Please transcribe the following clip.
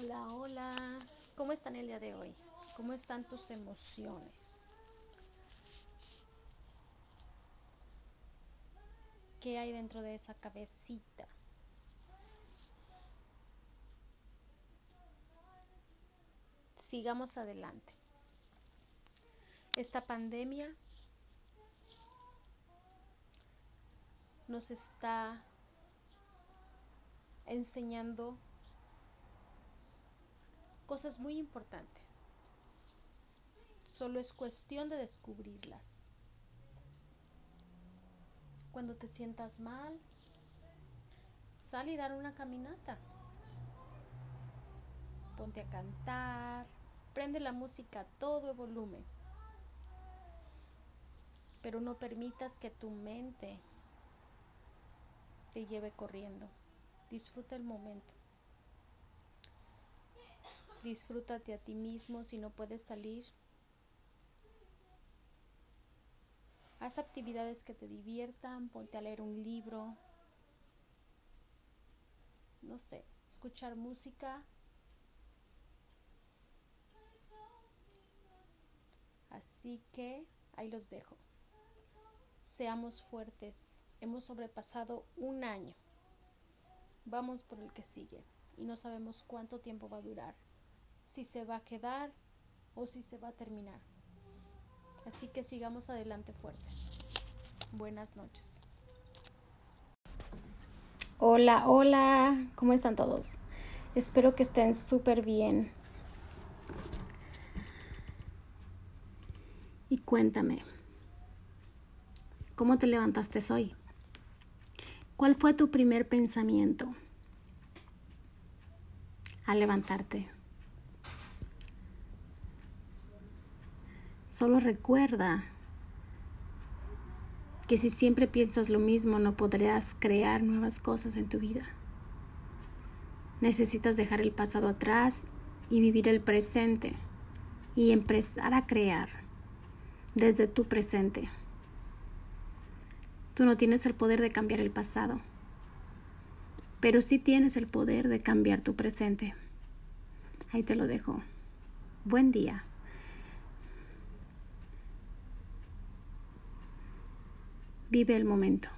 Hola, hola. ¿Cómo están el día de hoy? ¿Cómo están tus emociones? ¿Qué hay dentro de esa cabecita? Sigamos adelante. Esta pandemia nos está enseñando cosas muy importantes. Solo es cuestión de descubrirlas. Cuando te sientas mal, sal y dar una caminata. Ponte a cantar, prende la música a todo volumen. Pero no permitas que tu mente te lleve corriendo. Disfruta el momento. Disfrútate a ti mismo si no puedes salir. Haz actividades que te diviertan, ponte a leer un libro. No sé, escuchar música. Así que ahí los dejo. Seamos fuertes. Hemos sobrepasado un año. Vamos por el que sigue y no sabemos cuánto tiempo va a durar si se va a quedar o si se va a terminar. Así que sigamos adelante fuertes. Buenas noches. Hola, hola, ¿cómo están todos? Espero que estén súper bien. Y cuéntame, ¿cómo te levantaste hoy? ¿Cuál fue tu primer pensamiento al levantarte? Solo recuerda que si siempre piensas lo mismo no podrás crear nuevas cosas en tu vida. Necesitas dejar el pasado atrás y vivir el presente y empezar a crear desde tu presente. Tú no tienes el poder de cambiar el pasado, pero sí tienes el poder de cambiar tu presente. Ahí te lo dejo. Buen día. Vive el momento.